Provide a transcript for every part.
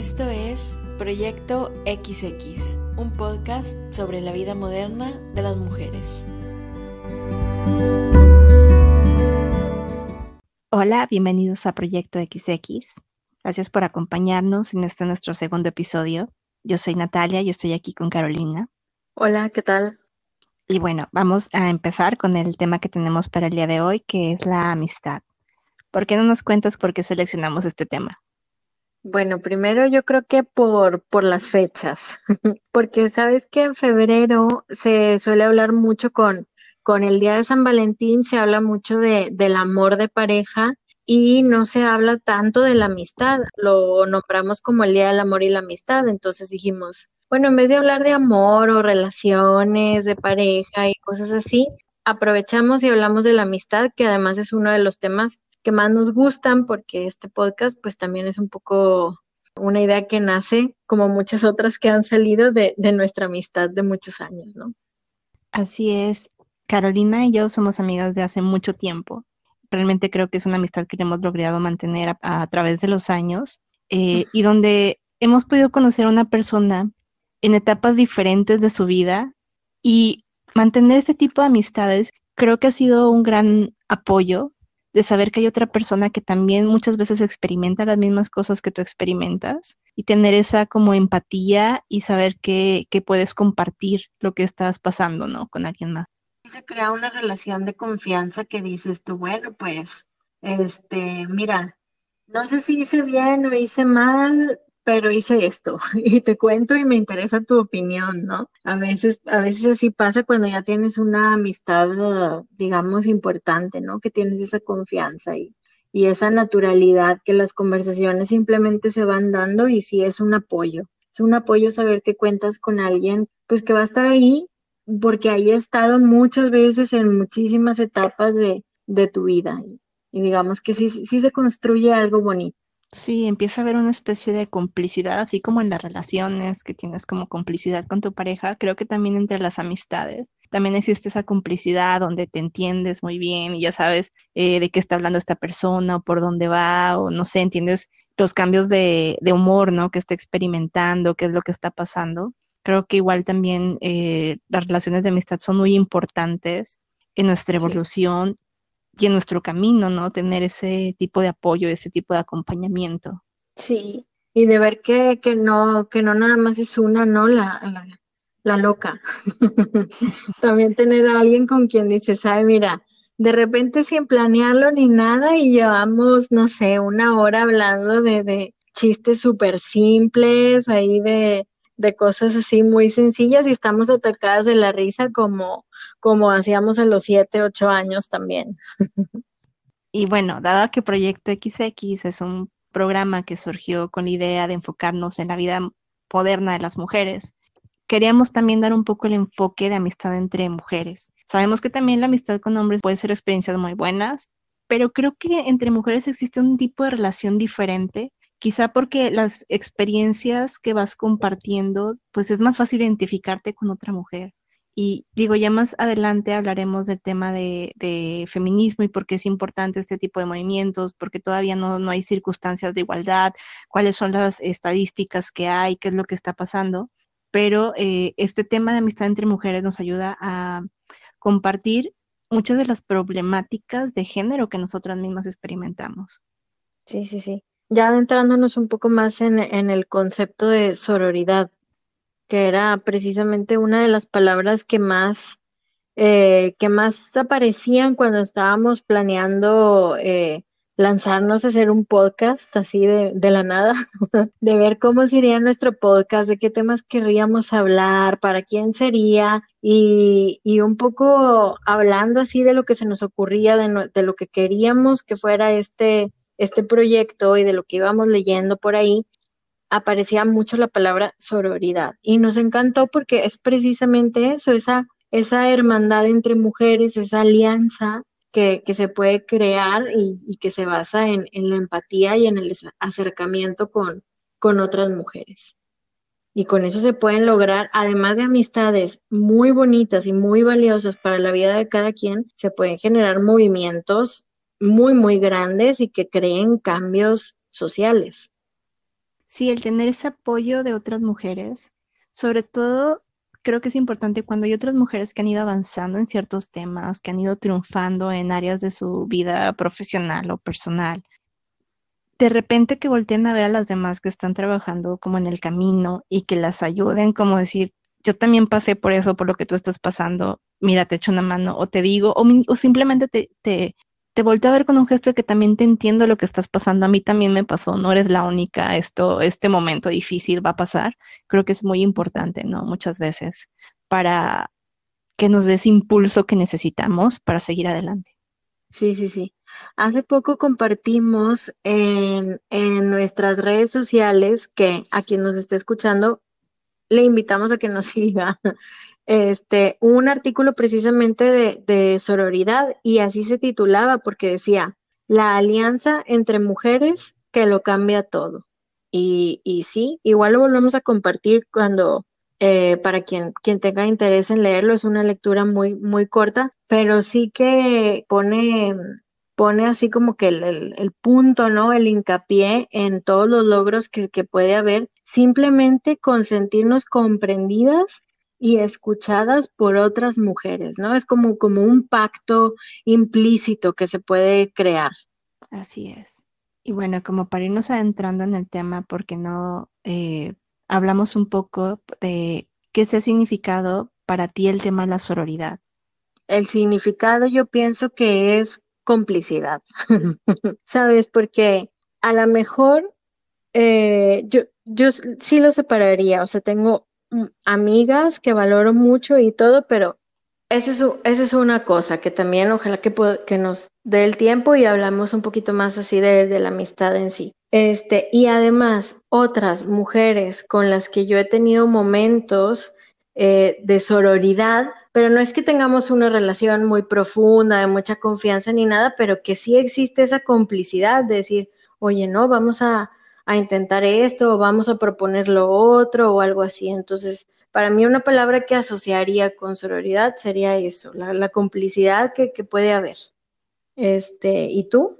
Esto es Proyecto XX, un podcast sobre la vida moderna de las mujeres. Hola, bienvenidos a Proyecto XX. Gracias por acompañarnos en este nuestro segundo episodio. Yo soy Natalia y estoy aquí con Carolina. Hola, ¿qué tal? Y bueno, vamos a empezar con el tema que tenemos para el día de hoy, que es la amistad. ¿Por qué no nos cuentas por qué seleccionamos este tema? Bueno, primero yo creo que por, por las fechas, porque sabes que en febrero se suele hablar mucho con, con el Día de San Valentín, se habla mucho de, del amor de pareja y no se habla tanto de la amistad, lo nombramos como el Día del Amor y la Amistad, entonces dijimos, bueno, en vez de hablar de amor o relaciones de pareja y cosas así, aprovechamos y hablamos de la amistad, que además es uno de los temas que más nos gustan, porque este podcast pues también es un poco una idea que nace, como muchas otras que han salido de, nuestra amistad de muchos años, ¿no? Así es. Carolina y yo somos amigas de hace mucho tiempo. Realmente creo que es una amistad que hemos logrado mantener a, a través de los años eh, y donde hemos podido conocer a una persona en etapas diferentes de su vida y mantener este tipo de amistades creo que ha sido un gran apoyo de saber que hay otra persona que también muchas veces experimenta las mismas cosas que tú experimentas y tener esa como empatía y saber que, que puedes compartir lo que estás pasando, ¿no? Con alguien más. Se crea una relación de confianza que dices tú, bueno, pues, este, mira, no sé si hice bien o hice mal, pero hice esto y te cuento y me interesa tu opinión, ¿no? A veces, a veces así pasa cuando ya tienes una amistad, digamos, importante, ¿no? Que tienes esa confianza y, y esa naturalidad que las conversaciones simplemente se van dando y sí es un apoyo. Es un apoyo saber que cuentas con alguien, pues que va a estar ahí porque ahí he estado muchas veces en muchísimas etapas de, de tu vida y, digamos que sí, sí se construye algo bonito. Sí, empieza a haber una especie de complicidad, así como en las relaciones que tienes como complicidad con tu pareja, creo que también entre las amistades. También existe esa complicidad donde te entiendes muy bien y ya sabes eh, de qué está hablando esta persona o por dónde va o no sé, entiendes los cambios de, de humor, ¿no? Que está experimentando, qué es lo que está pasando. Creo que igual también eh, las relaciones de amistad son muy importantes en nuestra evolución en nuestro camino, ¿no? Tener ese tipo de apoyo, ese tipo de acompañamiento. Sí, y de ver que, que no, que no nada más es una, ¿no? La, la, la loca. También tener a alguien con quien dices, ay, mira, de repente sin planearlo ni nada y llevamos, no sé, una hora hablando de, de chistes súper simples, ahí de, de cosas así muy sencillas y estamos atacadas de la risa como, como hacíamos a los 7, 8 años también. Y bueno, dado que Proyecto XX es un programa que surgió con la idea de enfocarnos en la vida moderna de las mujeres, queríamos también dar un poco el enfoque de amistad entre mujeres. Sabemos que también la amistad con hombres puede ser experiencias muy buenas, pero creo que entre mujeres existe un tipo de relación diferente, quizá porque las experiencias que vas compartiendo, pues es más fácil identificarte con otra mujer. Y digo, ya más adelante hablaremos del tema de, feminismo y por qué es importante este tipo de movimientos, porque todavía no, no hay circunstancias de igualdad, cuáles son las estadísticas que hay, qué es lo que está pasando. Pero eh, este tema de amistad entre mujeres nos ayuda a compartir muchas de las problemáticas de género que nosotras mismas experimentamos. Sí, sí, sí. Ya adentrándonos un poco más en, el concepto de sororidad, que era precisamente una de las palabras que más, eh, que más aparecían cuando estábamos planeando eh, lanzarnos a hacer un podcast así de, de la nada, de ver cómo sería nuestro podcast, de qué temas querríamos hablar, para quién sería, y, y un poco hablando así de lo que se nos ocurría, de, no, de lo que queríamos que fuera este, este proyecto y de lo que íbamos leyendo por ahí, aparecía mucho la palabra sororidad y nos encantó porque es precisamente eso, esa, esa hermandad entre mujeres, esa alianza que, que se puede crear y, y que se basa en, en, la empatía y en el acercamiento con, con otras mujeres. Y con eso se pueden lograr, además de amistades muy bonitas y muy valiosas para la vida de cada quien, se pueden generar movimientos muy, muy grandes y que creen cambios sociales. Sí, el tener ese apoyo de otras mujeres, sobre todo creo que es importante cuando hay otras mujeres que han ido avanzando en ciertos temas, que han ido triunfando en áreas de su vida profesional o personal. De repente que volteen a ver a las demás que están trabajando como en el camino y que las ayuden, como decir, yo también pasé por eso, por lo que tú estás pasando, mira, te echo una mano, o te digo, o, simplemente te, te, te volteo a ver con un gesto de que también te entiendo lo que estás pasando, a mí también me pasó, no eres la única, esto, este momento difícil va a pasar, creo que es muy importante, ¿no? Muchas veces para que nos des impulso que necesitamos para seguir adelante. Sí, sí, sí. Hace poco compartimos en, en nuestras redes sociales que a quien nos esté escuchando le invitamos a que nos siga este, un artículo precisamente de, de, sororidad y así se titulaba porque decía, la alianza entre mujeres que lo cambia todo. Y, y sí, igual lo volvemos a compartir cuando, eh, para quien, quien tenga interés en leerlo, es una lectura muy, muy corta, pero sí que pone pone así como que el, punto, ¿no? El hincapié en todos los logros que, puede haber, simplemente con sentirnos comprendidas y escuchadas por otras mujeres, ¿no? Es como, como un pacto implícito que se puede crear. Así es. Y bueno, como para irnos adentrando en el tema, porque no eh, hablamos un poco de qué se ha significado para ti el tema de la sororidad. El significado yo pienso que es complicidad, ¿sabes? Porque a lo mejor eh, yo, yo sí lo separaría, o sea, tengo mm, amigas que valoro mucho y todo, pero esa es, es una cosa que también ojalá que, que nos dé el tiempo y hablamos un poquito más así de, de, la amistad en sí. Este, y además, otras mujeres con las que yo he tenido momentos eh, de sororidad, pero no es que tengamos una relación muy profunda, de mucha confianza ni nada, pero que sí existe esa complicidad de decir, oye, no, vamos a, intentar esto, o vamos a proponer lo otro, o algo así. Entonces, para mí una palabra que asociaría con sororidad sería eso, la, complicidad que, puede haber. Este, ¿y tú?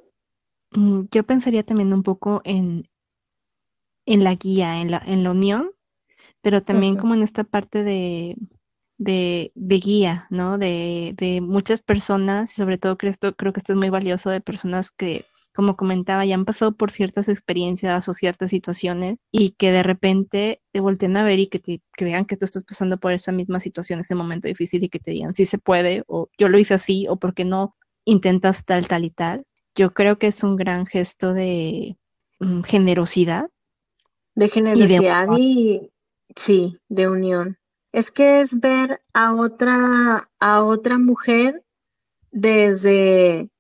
Mm, yo pensaría también un poco en, en la guía, en la, en la unión, pero también como en esta parte de, de, guía, ¿no? De, de, muchas personas, y sobre todo creo, esto, creo que esto es muy valioso de personas que, como comentaba, ya han pasado por ciertas experiencias o ciertas situaciones y que de repente te volteen a ver y que, te, que vean que tú estás pasando por esa misma situación, ese momento difícil y que te digan, sí se puede, o yo lo hice así, o por qué no intentas tal, tal y tal. Yo creo que es un gran gesto de mm, generosidad. De generosidad y sí, de unión es que es ver a otra, a otra mujer desde,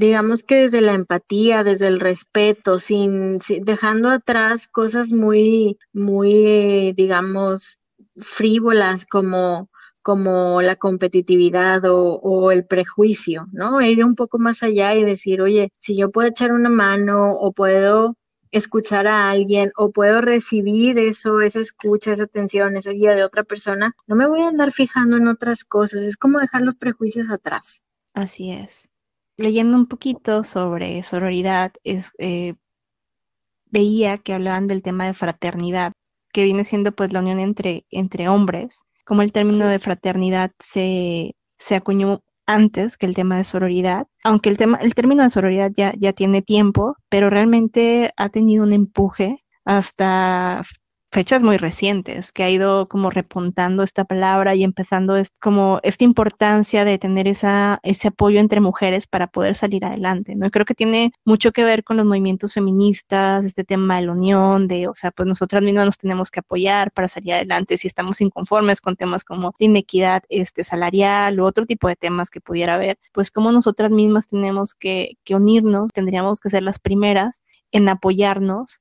digamos que desde la empatía, desde el respeto, sin, dejando atrás cosas muy, muy, digamos, frívolas como, como la competitividad o, o, el prejuicio, ¿no? Ir un poco más allá y decir, oye, si yo puedo echar una mano o puedo escuchar a alguien o puedo recibir eso, esa escucha, esa atención, esa guía de otra persona, no me voy a andar fijando en otras cosas, es como dejar los prejuicios atrás. Así es. Leyendo un poquito sobre sororidad, es, eh, veía que hablaban del tema de fraternidad, que viene siendo pues la unión entre, entre hombres, como el término de fraternidad se, se acuñó antes que el tema de sororidad, aunque el tema, el término de sororidad ya, ya tiene tiempo, pero realmente ha tenido un empuje hasta fechas muy recientes, que ha ido como repuntando esta palabra y empezando es como esta importancia de tener esa, ese apoyo entre mujeres para poder salir adelante, ¿no? creo que tiene mucho que ver con los movimientos feministas, este tema de la unión, de, o sea, pues nosotras mismas nos tenemos que apoyar para salir adelante si estamos inconformes con temas como inequidad este, salarial u otro tipo de temas que pudiera haber, pues como nosotras mismas tenemos que, que unirnos, tendríamos que ser las primeras en apoyarnos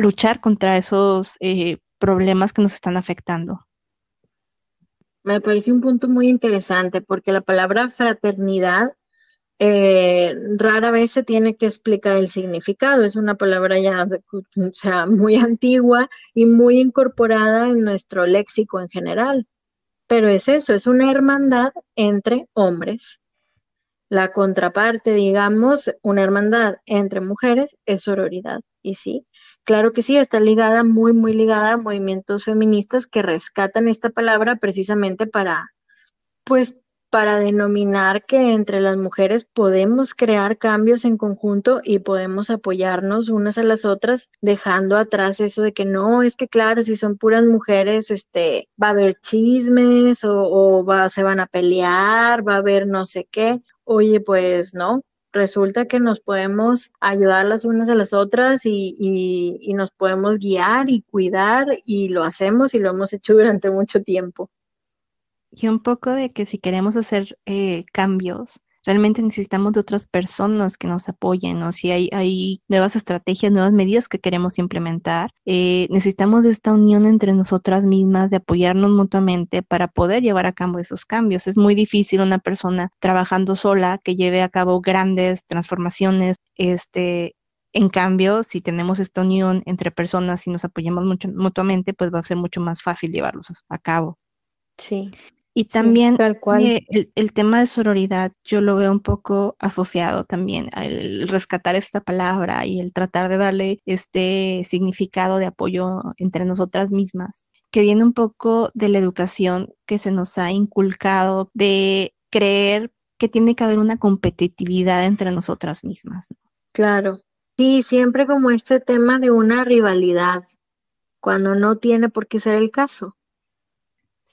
luchar contra esos eh, problemas que nos están afectando. Me parece un punto muy interesante porque la palabra fraternidad eh, rara vez se tiene que explicar el significado. Es una palabra ya o sea, muy antigua y muy incorporada en nuestro léxico en general. Pero es eso, es una hermandad entre hombres. La contraparte, digamos, una hermandad entre mujeres es sororidad. Y sí, claro que sí, está ligada, muy, muy ligada a movimientos feministas que rescatan esta palabra precisamente para, pues, para denominar que entre las mujeres podemos crear cambios en conjunto y podemos apoyarnos unas a las otras, dejando atrás eso de que no, es que claro, si son puras mujeres, este, va a haber chismes o, va, se van a pelear, va a haber no sé qué. Oye, pues no, resulta que nos podemos ayudar las unas a las otras y, y, nos podemos guiar y cuidar y lo hacemos y lo hemos hecho durante mucho tiempo. Y un poco de que si queremos hacer eh, cambios, realmente necesitamos de otras personas que nos apoyen, o si hay, hay nuevas estrategias, nuevas medidas que queremos implementar, eh, necesitamos esta unión entre nosotras mismas, de apoyarnos mutuamente para poder llevar a cabo esos cambios. Es muy difícil una persona trabajando sola que lleve a cabo grandes transformaciones, este, en cambio, si tenemos esta unión entre personas y nos apoyamos mucho, mutuamente, pues va a ser mucho más fácil llevarlos a cabo. Sí. Y también eh, el, tema de sororidad yo lo veo un poco asociado también al rescatar esta palabra y el tratar de darle este significado de apoyo entre nosotras mismas, que viene un poco de la educación que se nos ha inculcado de creer que tiene que haber una competitividad entre nosotras mismas. Claro, sí, siempre como este tema de una rivalidad, cuando no tiene por qué ser el caso.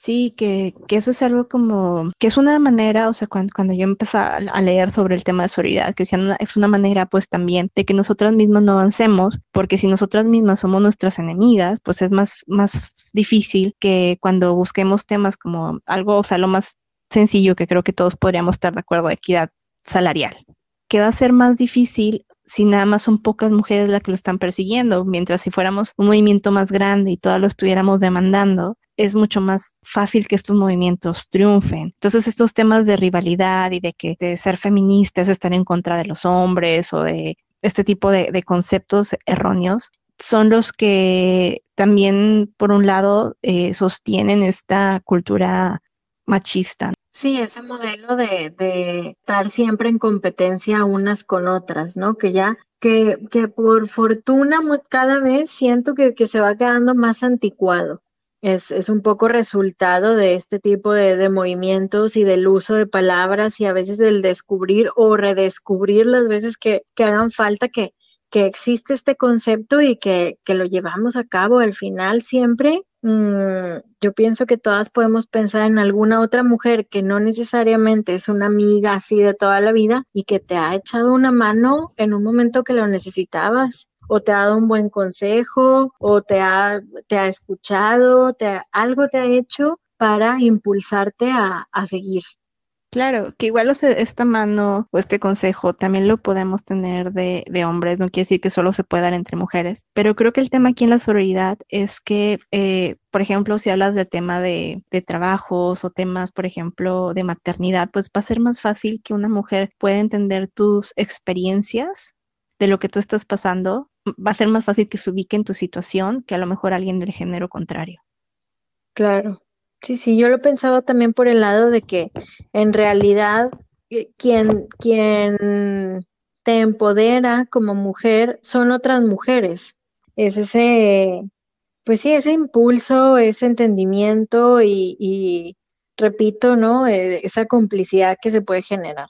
Sí, que, eso es algo como, que es una manera, o sea, cuando, cuando yo empecé a, leer sobre el tema de solidaridad, que es una manera pues también de que nosotras mismas no avancemos, porque si nosotras mismas somos nuestras enemigas, pues es más, más difícil que cuando busquemos temas como algo, o sea, lo más sencillo que creo que todos podríamos estar de acuerdo, equidad salarial, que va a ser más difícil si nada más son pocas mujeres las que lo están persiguiendo, mientras si fuéramos un movimiento más grande y todas lo estuviéramos demandando, es mucho más fácil que estos movimientos triunfen. Entonces, estos temas de rivalidad y de que de ser feminista es estar en contra de los hombres o de este tipo de, conceptos erróneos son los que también, por un lado, eh, sostienen esta cultura machista. Sí, ese modelo de, de, estar siempre en competencia unas con otras, ¿no? Que ya, que, que por fortuna cada vez siento que, que se va quedando más anticuado. Es, es, un poco resultado de este tipo de, de, movimientos y del uso de palabras y a veces del descubrir o redescubrir las veces que, que hagan falta que, que existe este concepto y que, que, lo llevamos a cabo. Al final siempre Mm, yo pienso que todas podemos pensar en alguna otra mujer que no necesariamente es una amiga así de toda la vida y que te ha echado una mano en un momento que lo necesitabas o te ha dado un buen consejo o te ha, te ha escuchado, te algo te ha hecho para impulsarte a, a seguir. Claro, que igual esta mano o este consejo también lo podemos tener de, de, hombres, no quiere decir que solo se pueda dar entre mujeres, pero creo que el tema aquí en la sororidad es que, eh, por ejemplo, si hablas del tema de, de, trabajos o temas, por ejemplo, de maternidad, pues va a ser más fácil que una mujer pueda entender tus experiencias de lo que tú estás pasando, va a ser más fácil que se ubique en tu situación que a lo mejor alguien del género contrario. Claro, Sí, sí, yo lo pensaba también por el lado de que en realidad eh, quien, quien te empodera como mujer son otras mujeres. Es ese, pues sí, ese impulso, ese entendimiento y, repito, ¿no? Eh, esa complicidad que se puede generar.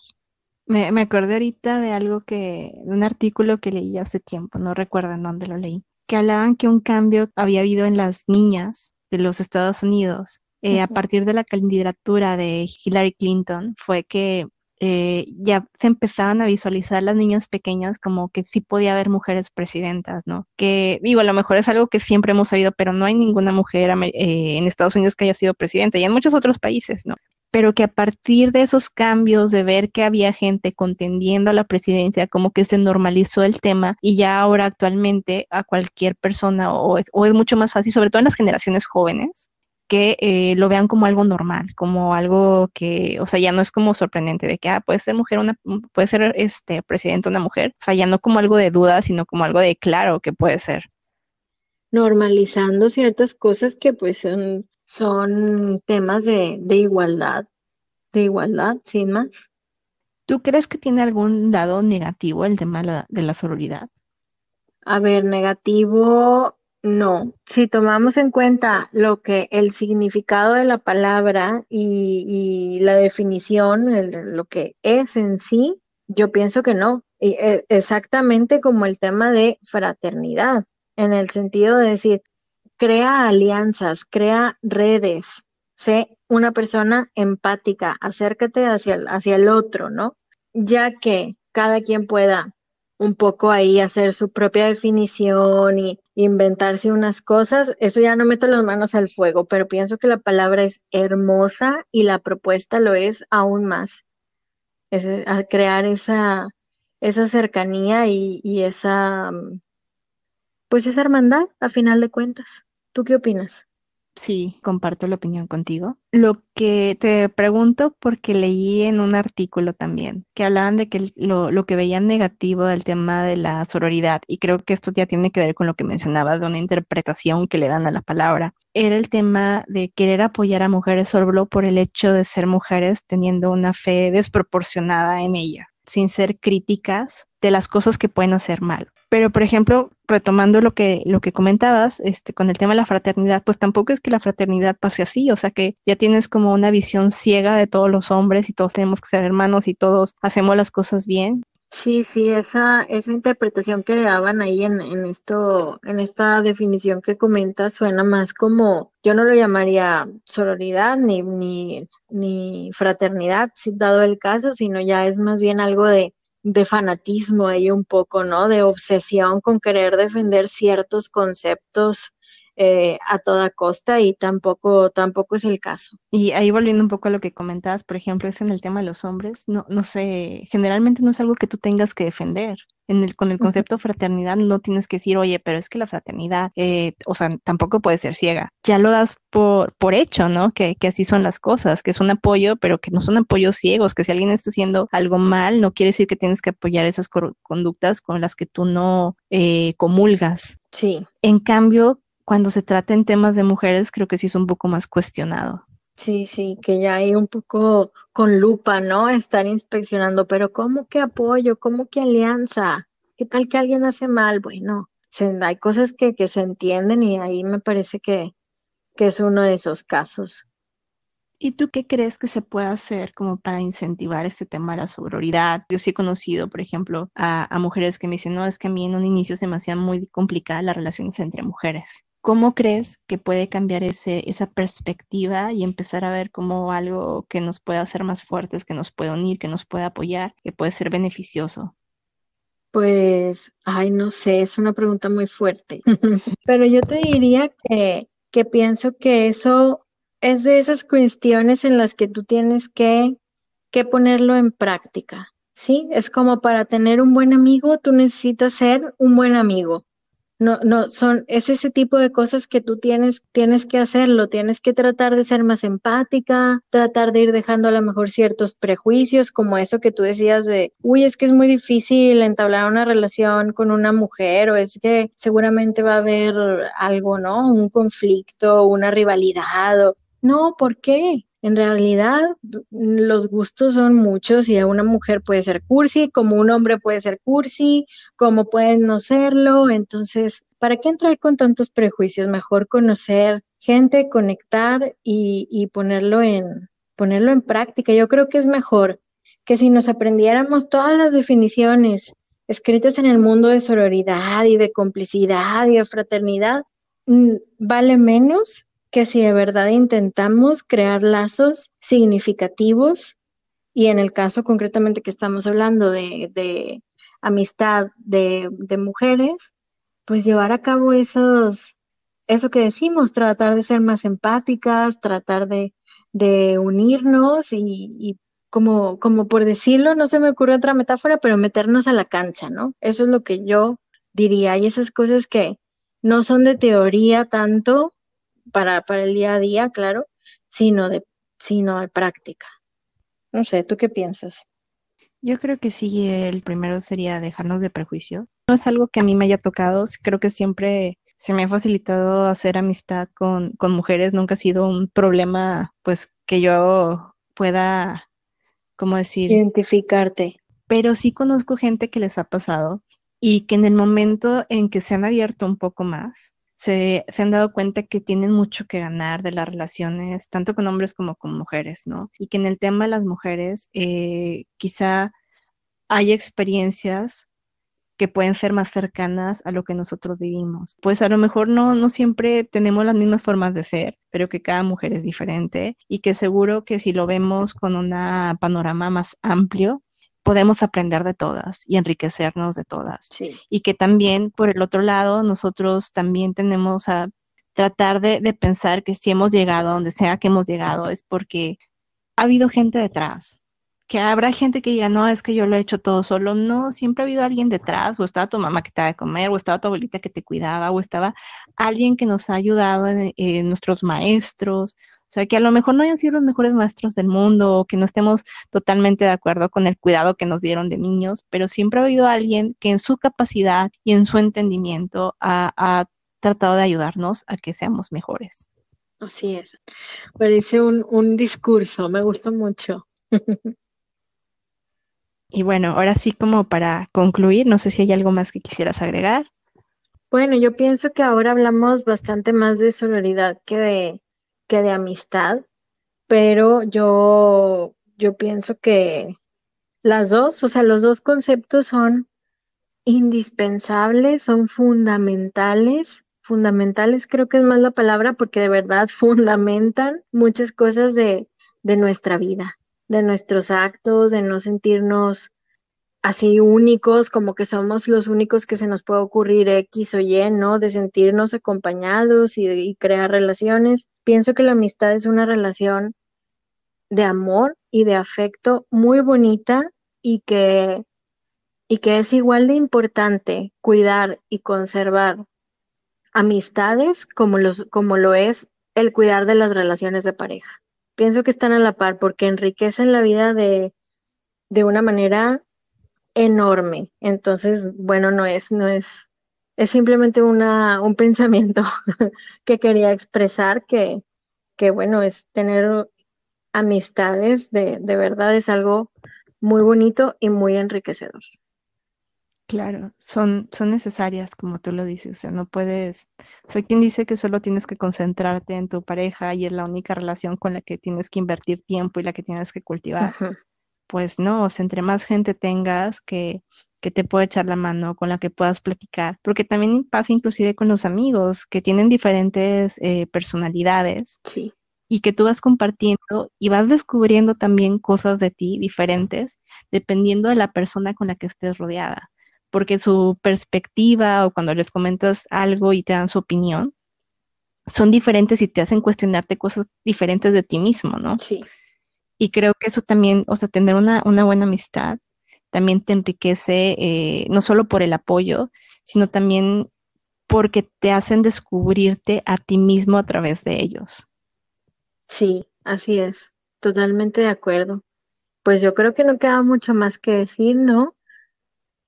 Me, me acordé ahorita de algo que, de un artículo que leí hace tiempo, no recuerdo en dónde lo leí, que hablaban que un cambio había habido en las niñas de los Estados Unidos eh, a partir de la candidatura de Hillary Clinton fue que eh, ya se empezaban a visualizar las niñas pequeñas como que sí podía haber mujeres presidentas, ¿no? Que digo, a lo mejor es algo que siempre hemos sabido, pero no hay ninguna mujer eh, en Estados Unidos que haya sido presidenta y en muchos otros países, ¿no? Pero que a partir de esos cambios, de ver que había gente contendiendo a la presidencia, como que se normalizó el tema y ya ahora actualmente a cualquier persona o o es mucho más fácil, sobre todo en las generaciones jóvenes, que eh, lo vean como algo normal, como algo que, o sea, ya no es como sorprendente de que, ah, puede ser mujer, una, puede ser este presidente una mujer, o sea, ya no como algo de duda, sino como algo de claro que puede ser. Normalizando ciertas cosas que pues son, son temas de, de igualdad, de igualdad, sin más. ¿Tú crees que tiene algún lado negativo el tema de la sororidad? A ver, negativo, no. Si tomamos en cuenta lo que el significado de la palabra y, la definición, lo que es en sí, yo pienso que no. E, exactamente como el tema de fraternidad, en el sentido de decir, crea alianzas, crea redes, sé una persona empática, acércate hacia, hacia el otro, ¿no? Ya que cada quien pueda un poco ahí hacer su propia definición y inventarse unas cosas, eso ya no meto las manos al fuego, pero pienso que la palabra es hermosa y la propuesta lo es aún más. Es crear esa, esa cercanía y, y esa, pues esa hermandad a final de cuentas. ¿Tú qué opinas? Sí, comparto la opinión contigo. Lo que te pregunto porque leí en un artículo también que hablaban de que lo, lo, que veían negativo del tema de la sororidad, y creo que esto ya tiene que ver con lo que mencionabas de una interpretación que le dan a la palabra, era el tema de querer apoyar a mujeres solo por el hecho de ser mujeres teniendo una fe desproporcionada en ella sin ser críticas de las cosas que pueden hacer mal. Pero, por ejemplo, retomando lo que, lo que comentabas, este, con el tema de la fraternidad, pues tampoco es que la fraternidad pase así, o sea que ya tienes como una visión ciega de todos los hombres y todos tenemos que ser hermanos y todos hacemos las cosas bien. Sí, sí, esa, esa interpretación que le daban ahí en, en esto, en esta definición que comentas, suena más como, yo no lo llamaría sororidad ni, ni, ni fraternidad, dado el caso, sino ya es más bien algo de, de fanatismo ahí un poco, ¿no? De obsesión con querer defender ciertos conceptos eh, a toda costa y tampoco, tampoco es el caso. Y ahí volviendo un poco a lo que comentabas, por ejemplo, es en el tema de los hombres, no, no sé, generalmente no es algo que tú tengas que defender. En el, con el concepto fraternidad no tienes que decir, oye, pero es que la fraternidad, eh, o sea, tampoco puede ser ciega. Ya lo das por, por hecho, ¿no? Que, que así son las cosas, que es un apoyo, pero que no son apoyos ciegos, que si alguien está haciendo algo mal, no quiere decir que tienes que apoyar esas conductas con las que tú no eh, comulgas. Sí. En cambio, cuando se trata en temas de mujeres, creo que sí es un poco más cuestionado. Sí, sí, que ya hay un poco con lupa, ¿no? Estar inspeccionando, pero ¿cómo que apoyo? ¿Cómo que alianza? ¿Qué tal que alguien hace mal? Bueno, hay cosas que, que se entienden y ahí me parece que, que es uno de esos casos. ¿Y tú qué crees que se puede hacer como para incentivar este tema de la sororidad? Yo sí he conocido, por ejemplo, a, a, mujeres que me dicen, no, es que a mí en un inicio se me hacían muy complicadas las relaciones entre mujeres. ¿Cómo crees que puede cambiar ese, esa perspectiva y empezar a ver como algo que nos pueda hacer más fuertes, que nos puede unir, que nos puede apoyar, que puede ser beneficioso? Pues, ay, no sé, es una pregunta muy fuerte, pero yo te diría que, que pienso que eso es de esas cuestiones en las que tú tienes que, que ponerlo en práctica, ¿sí? Es como para tener un buen amigo, tú necesitas ser un buen amigo. No, no, son, es ese tipo de cosas que tú tienes, tienes que hacerlo, tienes que tratar de ser más empática, tratar de ir dejando a lo mejor ciertos prejuicios, como eso que tú decías de, uy, es que es muy difícil entablar una relación con una mujer, o es que seguramente va a haber algo, ¿no? Un conflicto, una rivalidad, o no, ¿por qué? En realidad, los gustos son muchos y a una mujer puede ser cursi, como un hombre puede ser cursi, como pueden no serlo. Entonces, ¿para qué entrar con tantos prejuicios? Mejor conocer gente, conectar y, y ponerlo en, ponerlo en práctica. Yo creo que es mejor que si nos aprendiéramos todas las definiciones escritas en el mundo de sororidad y de complicidad y de fraternidad, mm, vale menos que si de verdad intentamos crear lazos significativos y en el caso concretamente que estamos hablando de, amistad de, mujeres, pues llevar a cabo esos, eso que decimos, tratar de ser más empáticas, tratar de, unirnos y, y, como, como por decirlo, no se me ocurre otra metáfora, pero meternos a la cancha, ¿no? Eso es lo que yo diría. Y esas cosas que no son de teoría tanto, para, para el día a día, claro, sino de, sino de práctica. No sé, ¿tú qué piensas? Yo creo que sí, el primero sería dejarnos de prejuicio. No es algo que a mí me haya tocado, creo que siempre se me ha facilitado hacer amistad con, con mujeres, nunca ha sido un problema pues que yo pueda como decir... Identificarte. Pero sí conozco gente que les ha pasado y que en el momento en que se han abierto un poco más, se, han dado cuenta que tienen mucho que ganar de las relaciones, tanto con hombres como con mujeres, ¿no? Y que en el tema de las mujeres, eh, quizá hay experiencias que pueden ser más cercanas a lo que nosotros vivimos. Pues a lo mejor no, no siempre tenemos las mismas formas de ser, pero que cada mujer es diferente y que seguro que si lo vemos con un panorama más amplio, podemos aprender de todas y enriquecernos de todas. Y que también, por el otro lado, nosotros también tenemos a tratar de, de, pensar que si hemos llegado a donde sea que hemos llegado es porque ha habido gente detrás. Que habrá gente que diga, no, es que yo lo he hecho todo solo. No, siempre ha habido alguien detrás, o estaba tu mamá que te daba de comer, o estaba tu abuelita que te cuidaba, o estaba alguien que nos ha ayudado, en, en nuestros maestros, sea, que a lo mejor no hayan sido los mejores maestros del mundo o que no estemos totalmente de acuerdo con el cuidado que nos dieron de niños, pero siempre ha habido alguien que en su capacidad y en su entendimiento ha, tratado de ayudarnos a que seamos mejores. Así es. Parece un, un discurso, me gusta mucho. y bueno, ahora sí como para concluir, no sé si hay algo más que quisieras agregar. Bueno, yo pienso que ahora hablamos bastante más de sororidad que de que de amistad, pero yo, yo pienso que las dos, o sea, los dos conceptos son indispensables, son fundamentales. Fundamentales creo que es más la palabra porque de verdad fundamentan muchas cosas de, de nuestra vida, de nuestros actos, de no sentirnos así únicos, como que somos los únicos que se nos puede ocurrir X o Y, ¿no? De sentirnos acompañados y, crear relaciones. Pienso que la amistad es una relación de amor y de afecto muy bonita y que, y que es igual de importante cuidar y conservar amistades como, los, como lo es el cuidar de las relaciones de pareja. Pienso que están a la par porque enriquecen la vida de, de una manera enorme. Entonces, bueno, no es, no es, es simplemente una, un pensamiento que quería expresar que, que, bueno, es tener amistades de, de verdad es algo muy bonito y muy enriquecedor. Claro, son, son necesarias, como tú lo dices, o sea, no puedes, o sea, quien dice que solo tienes que concentrarte en tu pareja y es la única relación con la que tienes que invertir tiempo y la que tienes que cultivar pues no, o sea, entre más gente tengas que, que te pueda echar la mano, con la que puedas platicar, porque también pasa inclusive con los amigos que tienen diferentes eh, personalidades sí. y que tú vas compartiendo y vas descubriendo también cosas de ti diferentes dependiendo de la persona con la que estés rodeada, porque su perspectiva o cuando les comentas algo y te dan su opinión, son diferentes y te hacen cuestionarte cosas diferentes de ti mismo, ¿no? Sí. Y creo que eso también, o sea, tener una, buena amistad también te enriquece, eh, no solo por el apoyo, sino también porque te hacen descubrirte a ti mismo a través de ellos. Sí, así es, totalmente de acuerdo. Pues yo creo que no queda mucho más que decir, ¿no?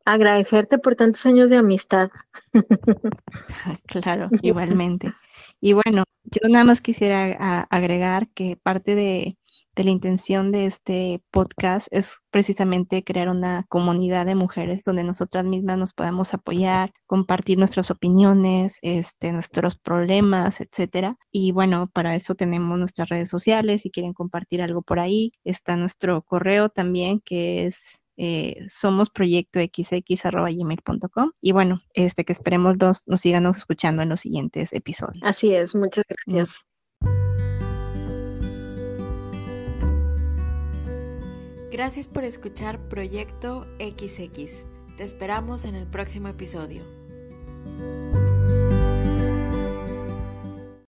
Agradecerte por tantos años de amistad. claro, igualmente. Y bueno, yo nada más quisiera agregar que parte de, la intención de este podcast es precisamente crear una comunidad de mujeres donde nosotras mismas nos podamos apoyar, compartir nuestras opiniones, este, nuestros problemas, etcétera. Y bueno, para eso tenemos nuestras redes sociales. Si quieren compartir algo por ahí, está nuestro correo también que es eh, somos proyecto xx.gmail.com y bueno, este que esperemos nos sigan escuchando en los siguientes episodios. Así es, muchas gracias. Gracias por escuchar Proyecto XX. Te esperamos en el próximo episodio.